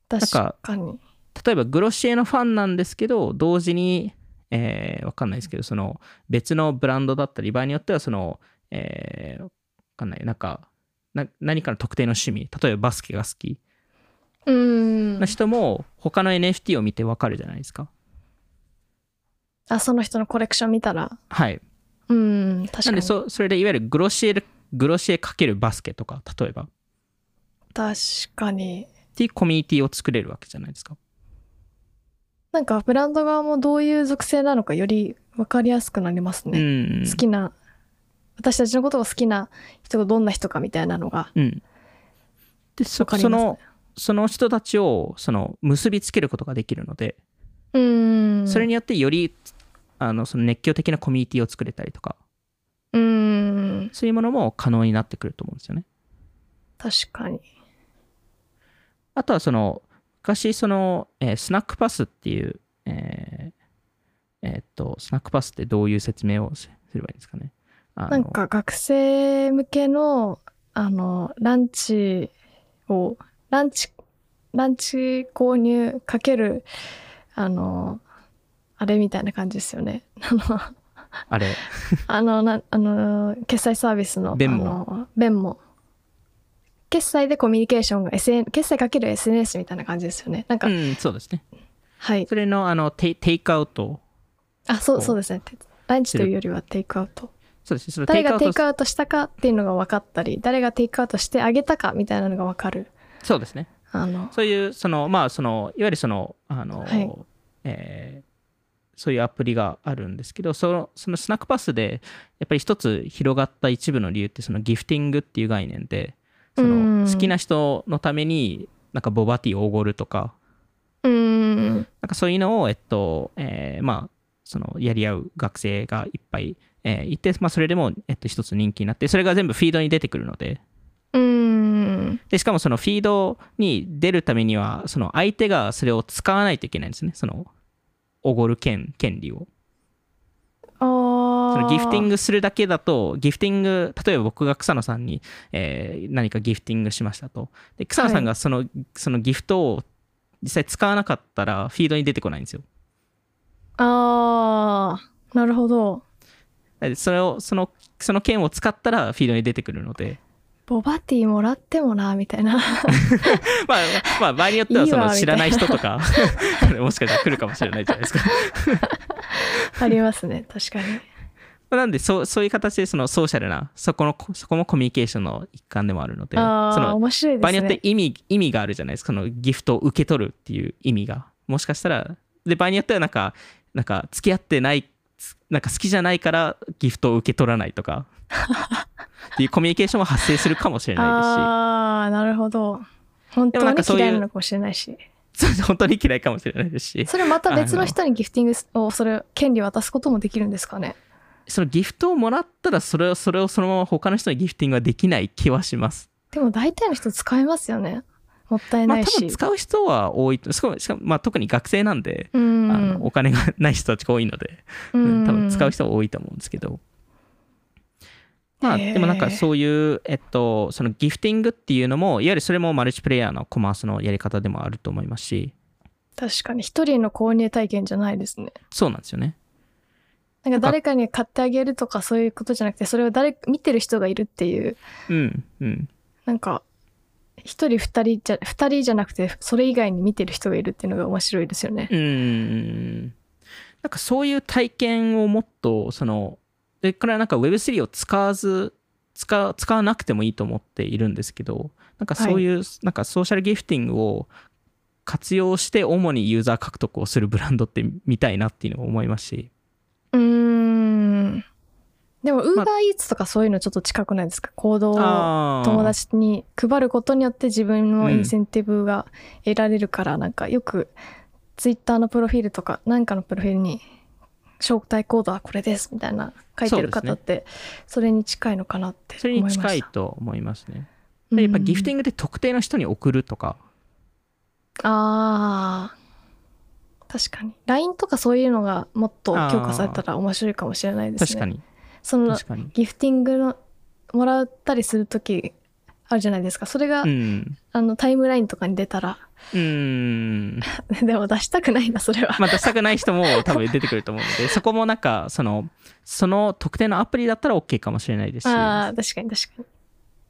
確かかに。例えばグロシエのファンなんですけど同時にえーわかんないですけどその別のブランドだったり場合によってはそのえーわかんない。なんかな何かの特定の趣味。例えばバスケが好き。うーん。な人も他の NFT を見てわかるじゃないですか。あその人のコレクション見たら。はい。うん確かに。なんでそそれでいわゆるグロシエグロシエかけるバスケとか例えば。っ確かに。ていうコミュニティを作れるわけじゃないですか。なんかブランド側もどういう属性なのかより分かりやすくなりますうね、ん。好きな私たちのことが好きな人がどんな人かみたいなのが。うん。でそわかりますねそのその人たちをその結びつけることができるので、うん。それによってよりあのその熱狂的なコミュニティを作れたりとかうんそういうものも可能になってくると思うんですよね。確かにあとはその昔その、えースナックパスっていう、えーえーっとスナックパスってどういう説明をすすればいいんですかね。なんか学生向けのあのランチをランチランチ購入かけるあのあれみたいな感じですよね。あれ。あのなあの決済サービスの弁も弁も決済でコミュニケーションが SN 決済かける SNS みたいな感じですよね。なんか、うんそうですね。はい。それのあのテイテイクアウト。あそうそうですね。ランチというよりはテイクアウト。そうですね。誰がテイクアウトしたかっていうのが分かったり誰がテイクアウトしてあげたかみたいなのが分かる。そうですね。あの。そういうそのまあそのいわゆるそのあの、はい。えーそういうアプリがあるんですけどそのそのスナックパスでやっぱり一つ広がった一部の理由ってそのギフティングっていう概念でそうん。の好きな人のためになんかボバティをおごるとかうーん。なんかそういうのをえっと、えーまあそのやり合う学生がいっぱい、えーいて、まあ、それでも、えっと、一つ人気になってそれが全部フィードに出てくるので。うーん。でしかもそのフィードに出るためにはその相手がそれを使わないといけないんですね。そのおごる権権利を。そのギフティングするだけだとギフティング例えば僕が草野さんに、えー何かギフティングしましたと。で草野さんがその,、そのギフトを実際使わなかったらフィードに出てこないんですよ。あー。なるほど。でそれをそのその券を使ったらフィードに出てくるのでボバティもらってもなみたいな。<laughs> まあ、まあ、場合によってはいその知らない人とか <laughs> もしかしたら来るかもしれないじゃないですか。<laughs> ありますね確かに。なんでそうそういう形でそのソーシャルなそこのそこもコミュニケーションの一環でもあるのでその面白いですね。場合によって意味意味があるじゃないですか。そのギフトを受け取るっていう意味が。もしかしたらで場合によってはなんかなんか付き合ってないつなんか好きじゃないからギフトを受け取らないとかっていうコミュニケーションも発生するかもしれないああなるほど。本当に嫌いなのかもしれないし。ですし本当に嫌いかもしれないですし。それまた別の人にギフティングをそれ権利渡すこともできるんですかね？そのギフトをもらったらそれをそれをそのまま他の人にギフティングはできない気はします。でも大体の人使えますよね。もったいまあないし、多分使う人は多いとしかもしかもまあ特に学生なんで、うん。あのお金がない人たちが多いので、うん多分使う人は多いと思うんですけど、まあでもなんかそういう、えっと、そのギフティングっていうのもいわゆるそれもマルチプレイヤーのコマースのやり方でもあると思いますし。確かに一人の購入体験じゃないですね。そうなんですよね。なんか誰かに買ってあげるとかそういうことじゃなくてそれを誰見てる人がいるっていう。うんうん。なんか一人二人じゃ二人じゃなくてそれ以外に見てる人がいるっていうのが面白いですよね。う。ーん。なんかそういう体験をもっとそのでこれはなんか Web3 を使わず使使わなくてもいいと思っているんですけどなんかそういう、なんかソーシャルギフティングを活用して主にユーザー獲得をするブランドって見たいなっていうのを思いますしうーん。でもウーまバーイーツとかそういうのちょっと近くないですか？行動を友達に配ることによって自分のインセンティブが得られるから、なんかよくツイッターのプロフィールとか何かのプロフィールに招待コードはこれですみたいな書いてる方ってそれに近いのかなってそれに思いました。近いと思いますね。でやっぱギフティングで特定の人に送るとか、あー。確かに。LINE とかそういうのがもっと強化されたら面白いかもしれないですね。確かに。その。ギフティングのもらったりする時あるじゃないですか。それが、うん。あのタイムラインとかに出たらうーん。<laughs> でも出したくないなそれは、まあ出したくない人も多分出てくると思うので、<laughs> そこもなんか、その、その特定のアプリだったら OK かもしれないです。し、ああ確かに確かに。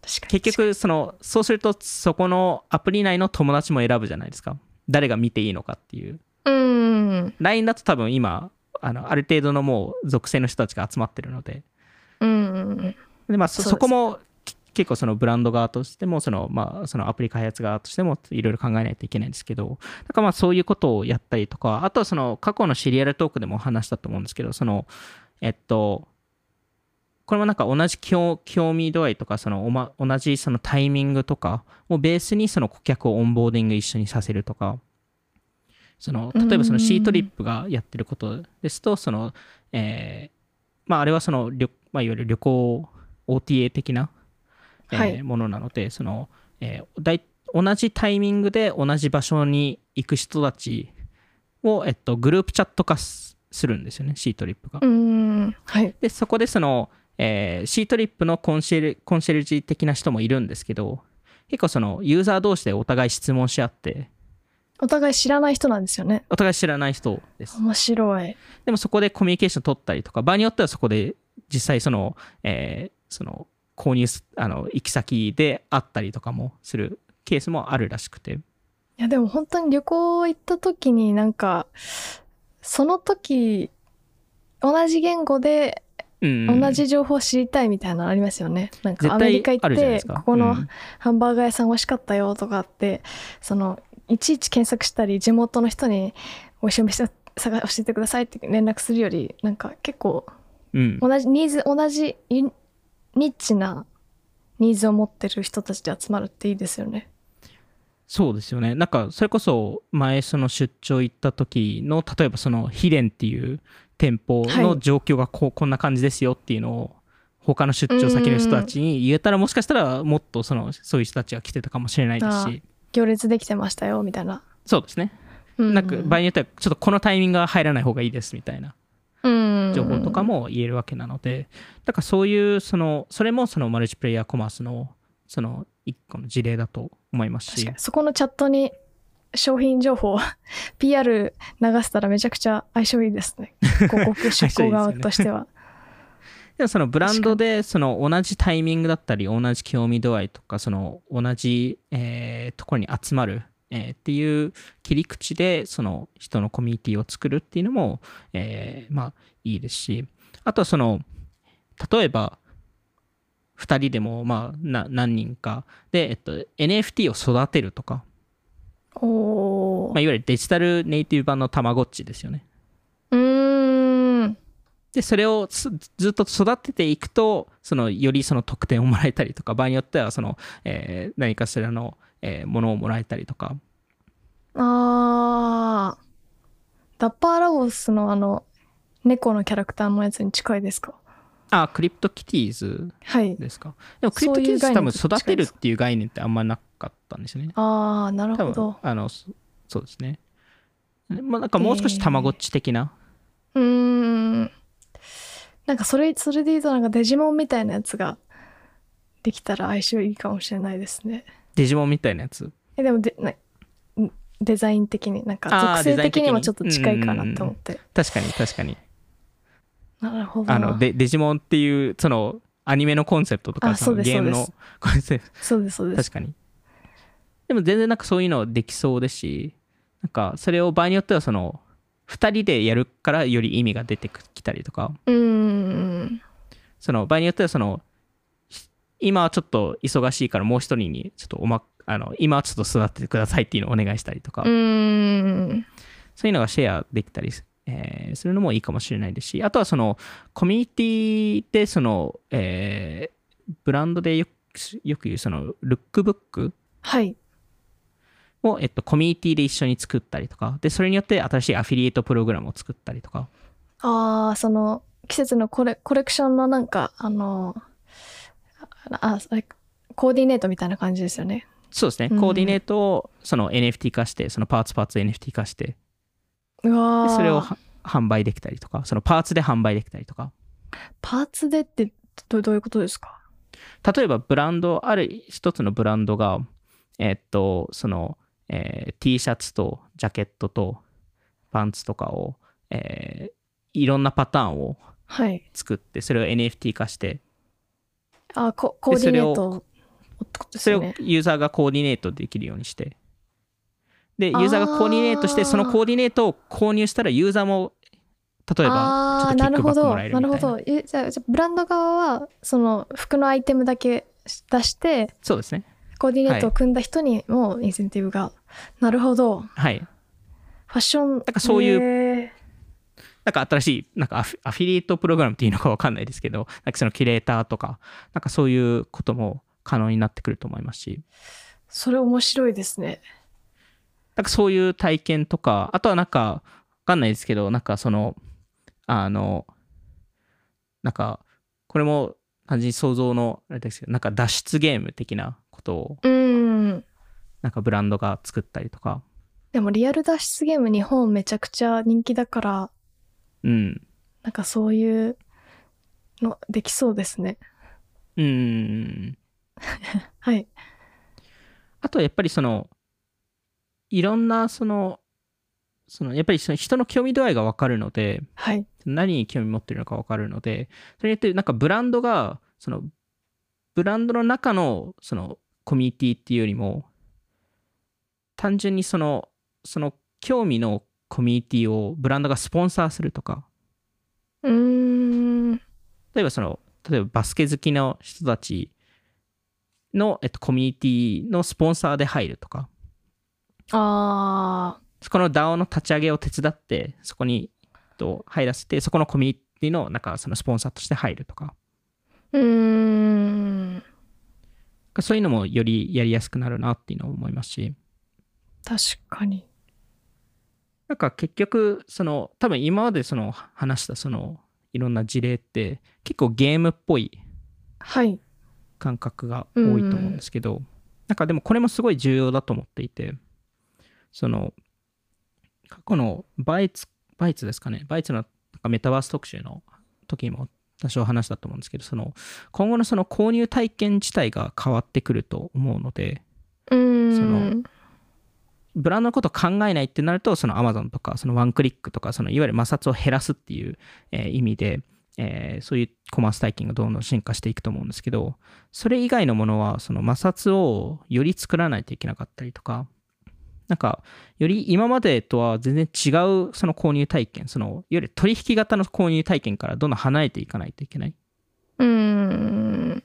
確かに。結局、その、そうすると、そこのアプリ内の友達も選ぶじゃないですか。誰が見ていいのかっていう。うーん LINE だと多分今、あのある程度のもう属性の人たちが集まってるので、うんでまあ、そこもき結構そのブランド側としてもその、まあ、そのアプリ開発側としてもいろいろ考えないといけないんですけどだからまあそういうことをやったりとかあとはその過去のシリアルトークでも話したと思うんですけどそのえっとこれもなんか同じ興興味度合いとかそのお、ま、同じそのタイミングとかをベースにその顧客をオンボーディング一緒にさせるとかその例えばそのシートリップがやってることですとその、えーまあ、あれはその旅、まあ、いわゆる旅行 OTA 的な、えーはいものなのでその、えーだい同じタイミングで同じ場所に行く人たちを、えっと、グループチャット化すするんですよねシートリップが。う。ーん。はい。でそこでその、えーシートリップのコンシェルコンシェルジー的な人もいるんですけど結構そのユーザー同士でお互い質問し合ってお互い知らない人なんですよね。お互い知らない人です。面白い。でもそこでコミュニケーション取ったりとか場合によってはそこで実際その,、えーその購入すあの行き先であったりとかもするケースもあるらしくて。いやでも本当に旅行行った時になんかその時同じ言語でうん同じ情報を知りたいみたいなのありますよね。なんか絶アメリカ行ってここのうん。ハンバーガー屋さん美味しかったよとかってそのいちいち検索したり地元の人に美味しいお店探教えてくださいって連絡するよりなんか結構うん。同じニーズ同じユニッチなニーズを持ってる人たちで集まるっていいですよね。そうですよね。なんか、それこそ前その出張行った時の、例えばそのヒデンっていう店舗はいの状況がこうこんな感じですよっていうのを、他の出張先の人たちに言えたら、もしかしたらもっとその、そういう人たちが来てたかもしれないですあし、行列できてましたよみたいな。そうですね。うんなんか、場合によっては、ちょっとこのタイミングが入らない方がいいですみたいなうん情報とかも言えるわけなので、だからそういう、その、それもそのマルチプレイヤーコマースの、その、一個の事例だと思いますし。そこのチャットに商品情報 <laughs> PR 流せたらめちゃくちゃ相性いいですね。広告出稿側としては。<laughs> でもそのブランドでその同じタイミングだったり同じ興味度合いとかその同じ、えーところに集まる、えーっていう切り口でその人のコミュニティを作るっていうのも、えーまあいいですしあとはその例えば2人でもまあな何人かで、えっと、NFT を育てるとか、おーまあ、いわゆるデジタルネイティブ版のたまごっちですよね。うーんでそれをすずっと育てていくとそのよりその得点をもらえたりとか場合によってはその、えー何かしらの、えーものをもらえたりとか。あーダッパーラゴスのあの猫のキャラクターのやつに近いですか？あクリプトキティーズはい。ですか？でもクリプトキティーズ多分育てるっていう概念ってあんまなかったんですよね。ああなるほど。あのそそうですね。まあなんかもう少したまごっち的な、うーん。なんかそれそれで言うとなんかデジモンみたいなやつができたら相性いいかもしれないですねデジモンみたいなやつ？えでもでなんデザイン的になんか属性的にもちょっと近いかなって思って。確かに確かに。なるほど。あのデデジモンっていうそのアニメのコンセプトとかあそのそうです。ゲームのコンセプト。そうですそうです。確かに。でも全然なんかそういうのできそうですし、なんかそれを場合によってはその、2人でやるからより意味が出てきたりとか、うーん。その場合によってはその、ひ今はちょっと忙しいからもう一人にちょっとおま、あの、今はちょっと育ててくださいっていうのをお願いしたりとか、そういうのがシェアできたりす,、えーするのもいいかもしれないですし、あとはその、コミュニティでその、えーブランドでよくよく言うその、ルックブックはい。を、えっと、コミュニティで一緒に作ったりとか、で、それによって新しいアフィリエイトプログラムを作ったりとか、ああその季節のコレコレクションのなんかあのああコーディネートみたいな感じですよね。そうですね、うん。コーディネートをその NFT 化して、そのパーツパーツ NFT 化して、うわそれをは販売できたりとか、そのパーツで販売できたりとか、パーツでってどどういうことですか？例えばブランド、ある一つのブランドが、えっと、その、えー T シャツとジャケットとパンツとかを、えーいろんなパターンをはい。作って、それを NFT 化して、あココーディネートそれをユーザーがコーディネートできるようにして、で、ユーザーがコーディネートして、そのコーディネートを購入したら、ユーザーも、例えば、ちょああっとキックバックなるほどもらえるみたいな。なるほどえじゃあじゃあブランド側はその服のアイテムだけ出してそうですね。コーディネートを組んだ人にもインセンティブが、なるほど。フはい。ァッションだからそういうなんか新しい、なんかアフィリエイトプログラムっていうのかわかんないですけど、なんかそのキュレーターとか、なんかそういうことも可能になってくると思いますし、それ面白いですね。なんかそういう体験とか、あとはなんか、わかんないですけど、なんかその、あの、なんか、これも単純に想像の、あれですけど、なんか脱出ゲーム的なことを、うん。なんかブランドが作ったりとか、でもリアル脱出ゲーム日本めちゃくちゃ人気だから、うん。なんかそういうのできそうですね。うん。<laughs> はい。あとはやっぱりその、いろんなその、そのやっぱりその人の興味度合いが分かるので、はい。何に興味持ってるのか分かるので、それによってなんかブランドが、その、ブランドの中のそのコミュニティっていうよりも、単純にその、その興味のコミュニティをブランドがスポンサーするとか、うーん。例えばその、例えばバスケ好きの人たちの、えっと、コミュニティのスポンサーで入るとか、あそこの DAO の立ち上げを手伝って、そこにえっと入らせて、そこのコミュニティのなんかそのスポンサーとして入るとか、ー。うーん。そういうのもよりやりやすくなるなっていうのを思いますし、確かに。なんか結局、その多分今までその話したそのいろんな事例って結構ゲームっぽいはい。感覚が多いと思うんですけど、なんかでもこれもすごい重要だと思っていて、その過去のバイツ、バイツですかね、バイツのなんかメタバース特集の時にも多少話したと思うんですけど、その今後のその購入体験自体が変わってくると思うので、うーん。そのブランドのことを考えないってなると、その Amazon とか、そのワンクリックとか、そのいわゆる摩擦を減らすっていう、えー意味で、えーそういうコマース体験がどんどん進化していくと思うんですけど、それ以外のものは、その摩擦をより作らないといけなかったりとか、なんか、より今までとは全然違うその購入体験、そのいわゆる取引型の購入体験からどんどん離れていかないといけない。うーん。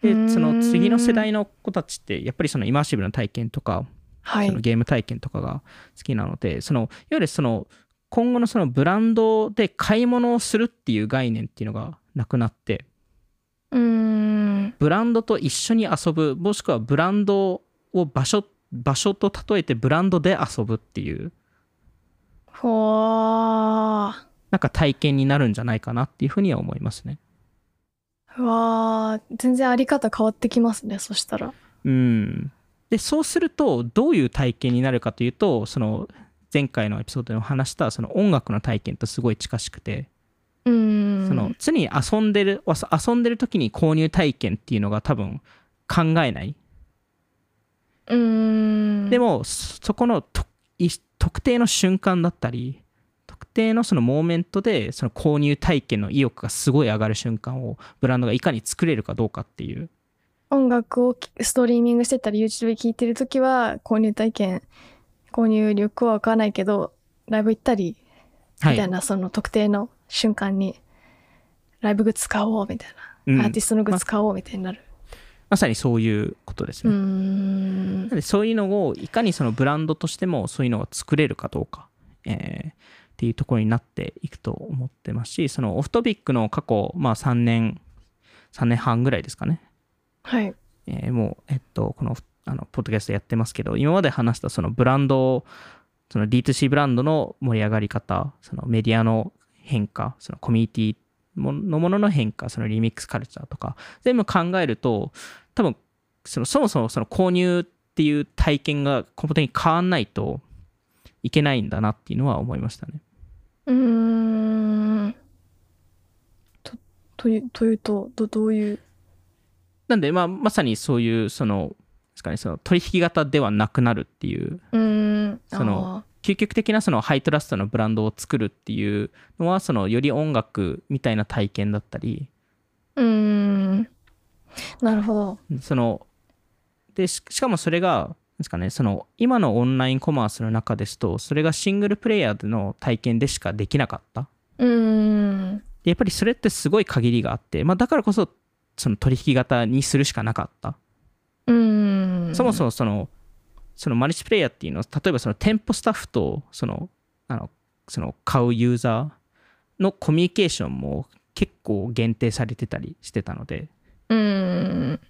で、うんその次の世代の子たちって、やっぱりそのイマーシブな体験とか、はいその。ゲーム体験とかが好きなので、そのいわゆるその今後のそのブランドで買い物をするっていう概念っていうのがなくなって、うーん。ブランドと一緒に遊ぶ、もしくはブランドを場所、場所と例えてブランドで遊ぶっていう、ほー。なんか体験になるんじゃないかなっていうふうには思いますね。うわー。全然あり方変わってきますね、そしたら。うん。で、そうすると、どういう体験になるかというと、その前回のエピソードでも話したその音楽の体験とすごい近しくて。その常に遊んでる遊んでる時に購入体験っていうのが多分考えない。でもそそこの特定の瞬間だったり特定のそのモーメントでその購入体験の意欲がすごい上がる瞬間をブランドがいかに作れるかどうかっていう音楽をきストリーミングしてたり YouTube で聴いてるときは購入体験購入力はわからないけどライブ行ったりはい、みたいな、その特定の瞬間にライブグッズ買おうみたいうん。な、アーティストのグッズ買おうみたいになる、まさにそういうことですね、ん。なのでそういうのをいかにそのブランドとしてもそういうのが作れるかどうか、えーっていうところになっていくと思ってますしそのオフトピックの過去、まあ、3年3年半ぐらいですかね、はいえーもう、えっと、このあのポッドキャストやってますけど今まで話したそのブランドその D2C ブランドの盛り上がり方そのメディアの変化そのコミュニティものものの変化そのリミックスカルチャーとか全部考えると多分そのそもそもその購入っていう体験が根本的に変わんないといけないんだなっていうのは思いましたね。うーんとというというとどどういうなんで、まあ、まさにそういうそのですかね、その取引型ではなくなるっていう。その究極的なそのハイトラストのブランドを作るっていうのはそのより音楽みたいな体験だったり。うーん。なるほど。そのでししかもそれがですかねその今のオンラインコマースの中ですとそれがシングルプレイヤーでの体験でしかできなかった。うーん。でやっぱりそれってすごい限りがあって、まあ、だからこそその取引型にするしかなかった。うーん。そもそもそのそのマルチプレイヤーっていうのは例えばその店舗スタッフとそのあのその買うユーザーのコミュニケーションも結構限定されてたりしてたので。うん。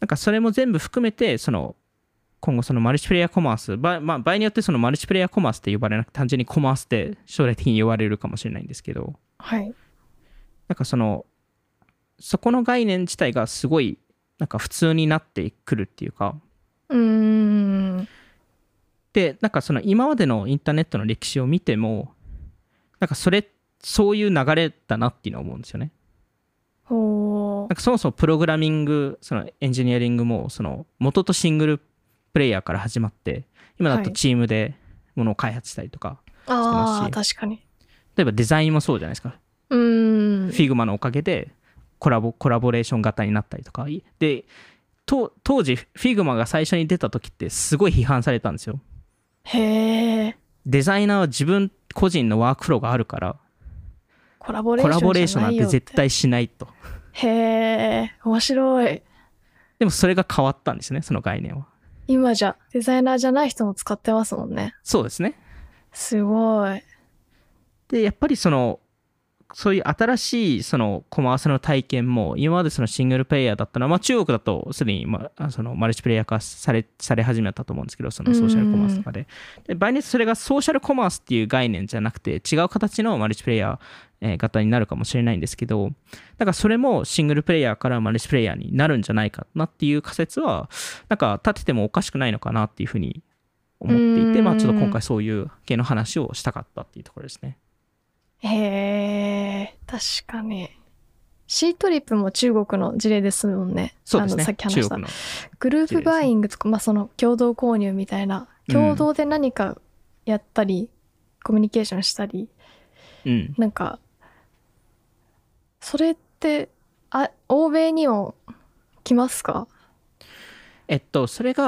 なんかそれも全部含めてその今後そのマルチプレイヤーコマース場,、まあ、場合によってそのマルチプレイヤーコマースって呼ばれなくて単純にコマースって将来的に言われるかもしれないんですけど。はい。なんかそのそこの概念自体がすごいなんか普通になってくるっていうか。うん。でなんかその今までのインターネットの歴史を見てもなんかそれそういう流れだなっていうのを思うんですよね。ほなんかそもそもプログラミングそのエンジニアリングもその元とシングルプレイヤーから始まって今だとはい。チームでものを開発したりとか、うああます確かに。例えばデザインもそうじゃないですか、うん。Figma のおかげでコラボコラボレーション型になったりとか。でと当時 Figma が最初に出た時ってすごい批判されたんですよ。へえデザイナーは自分個人のワークフローがあるから。コラボレーションなんて絶対しないと。へえ面白い。でもそれが変わったんですねその概念は。今じゃデザイナーじゃない人も使ってますもんね。そうですね。すごい。でやっぱりそのそういう新しいそのコマースの体験も今までそのシングルプレイヤーだったのは、まあ、中国だとすでに、まあ、そのマルチプレイヤー化されされ始めたと思うんですけどそのソーシャルコマースとかでで場合によってそれがソーシャルコマースっていう概念じゃなくて違う形のマルチプレイヤーえー型になるかもしれないんですけどだからそれもシングルプレイヤーからマルチプレイヤーになるんじゃないかなっていう仮説はなんか立ててもおかしくないのかなっていうふうに思っていて、うんまあ、ちょっと今回そういう系の話をしたかったっていうところですね。へえ確かにシートリップも中国の事例ですもんねそうですね。あのさっき話した。グループバイングとか、まあ、その共同購入みたいなうん共同で何かやったり、コミュニケーションしたりうん。なんかそれってあ欧米にも来ますか？えっと、それが、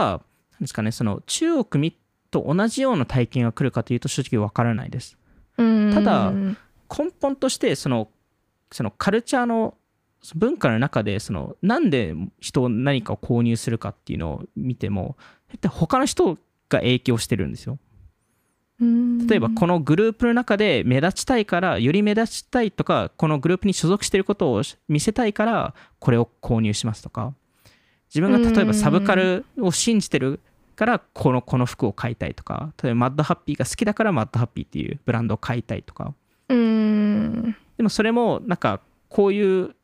なんですかね、その中国と同じような体験が来るかというと正直わからないです。うんただ根本として、その、そのカルチャーの文化の中で、その、なんで人何かを購入するかっていうのを見ても、他の人が影響してるんですよ。例えばこのグループの中で目立ちたいからより目立ちたいとかこのグループに所属していることを見せたいからこれを購入しますとか。自分が例えばサブカルを信じてるからこのこの服を買いたいとか例えばマッドハッピーが好きだからマッドハッピーっていうブランドを買いたいとか。うん。でもそれもなんかこういう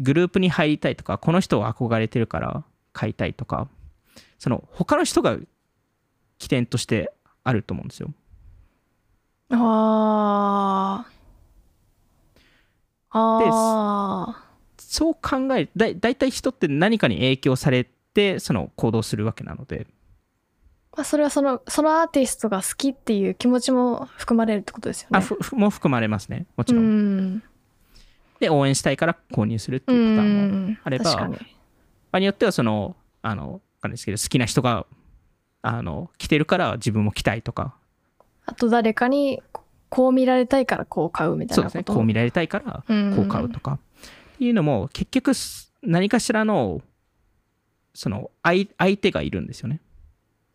グループに入りたいとかこの人を憧れてるから買いたいとか。その他の人が起点としてあると思うんですよ。あー。あそう考えだだいたい人って何かに影響されてその行動するわけなのでまあそれはそのそのアーティストが好きっていう気持ちも含まれるってことですよね。あふふも含まれますね。もちうろん、ん。で応援したいから購入するってういうパターンもん。あれば場合によってはそのあのわかんないですけど好きな人があの来てるから自分も来たいとか。あと誰かにこう見られたいからこう買うみたいそうなこと。もですね。こう見られたいからこう買うとか。っていうのも結局す何かしらのその相相手がいるんですよね。うん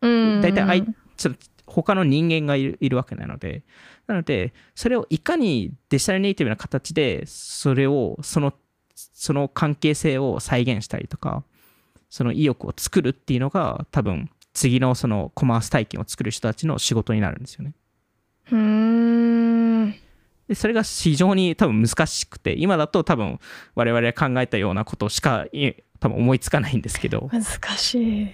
大体相ちょっと他の人間がいるいるわけなので。なのでそれをいかにデジタルネイティブな形でそれをそのその関係性を再現したりとかその意欲を作るっていうのが多分次のそのコマース体験を作る人たちの仕事になるんですよね。うーん。でそれが非常に多分難しくて今だと多分我々が考えたようなことしかい多分思いつかないんですけど。難しい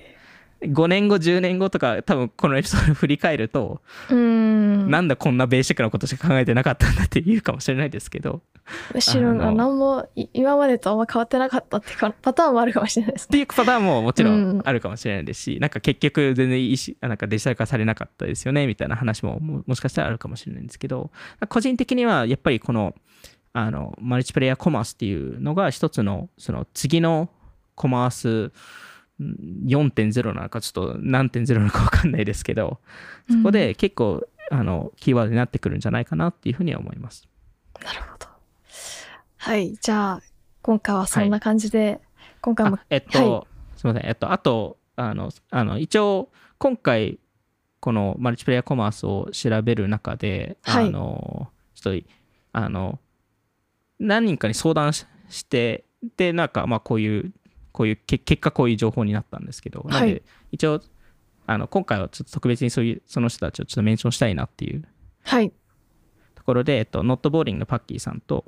5年後10年後とか多分このエピソードを振り返るとん。なんだこんなベーシックなことしか考えてなかったんだって言うかもしれないですけど。むしろ何もい今までとあんま変わってなかったっていうかパターンもあるかもしれないですね。っていうパターンももちろうん。んあるかもしれないですし、なんか結局全然いいしなんかデジタル化されなかったですよねみたいな話もももしかしたらあるかもしれないんですけど個人的にはやっぱりこのあのマルチプレイヤーコマースっていうのが一つのその次のコマースん4.0なのかちょっと何点0なのか分かんないですけどそこで結構あのキーワードになってくるんじゃないかなっていうふうには思います。なるほど。はいじゃあ今回はそんな感じで、今回もあえっと、はすみません、えっと、あと、あの、あの一応、今回、このマルチプレイヤーコマースを調べる中で、はい。あのちょっとあの何人かに相談ししてでなんかまあこういうこういうけ結果こういう情報になったんですけど、なで一応あの今回はちょっと特別にそういうその人たちをちょっとメンションしたいなっていうはい。ところで、えっと、ノットボーリングのパッキーさんと、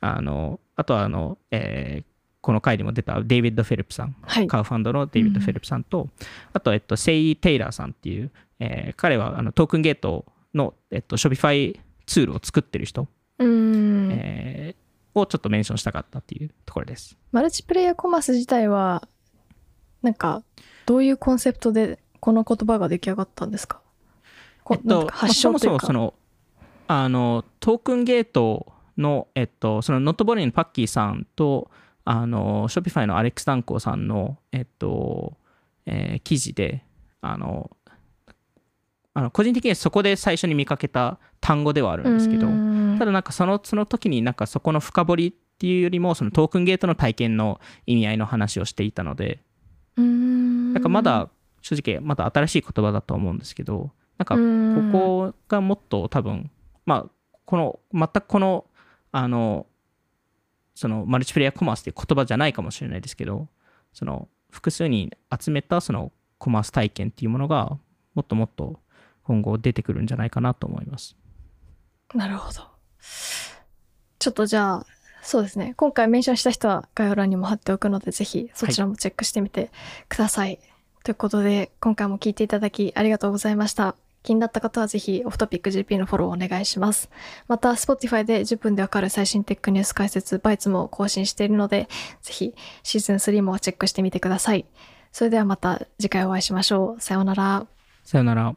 あの、あとはあの、えーこの回にも出たデイビッド・フェリップさん、はい。カウファンドのデイビッド・フェリップさんと、あと、えっと、セイ・テイラーさんっていう、えー彼はあの token gate の、えっと、 Shopify ツールを作ってる人、うーん。えーをちょっと mention したかったっていうところです。 multiplayer commerce 自体は、なんか、どういうコンセプトでこの言葉が出来上がったんですか？こえっと、発祥まあというか。そもそもそのあの token gate の、えっと、その Not Boring のパッキーさんとあのショピファイのアレックス・ダンコーさんの、えっとえー記事であのあの個人的にはそこで最初に見かけた単語ではあるんですけどただなんかそのその時になんかそこの深掘りっていうよりもそのトークンゲートの体験の意味合いの話をしていたのでうーんなんかまだ正直まだ新しい言葉だと思うんですけどなんかここがもっと多分まあこの全くこのあのそのマルチプレイヤーコマースっていう言葉じゃないかもしれないですけどその複数に集めたそのコマース体験っていうものがもっともっと今後出てくるんじゃないかなと思います。なるほど。ちょっとじゃあ、そうですね。今回メンションした人は概要欄にも貼っておくので、ぜひそちらもチェックしてみてください。ということで、今回も聞いていただきありがとうございました。気になった方はぜひオフトピック GP のフォローお願いします。また、Spotify で10分でわかる最新テックニュース解説、バイツも更新しているので、ぜひシーズン3もチェックしてみてください。それではまた次回お会いしましょう。さようなら。さよなら。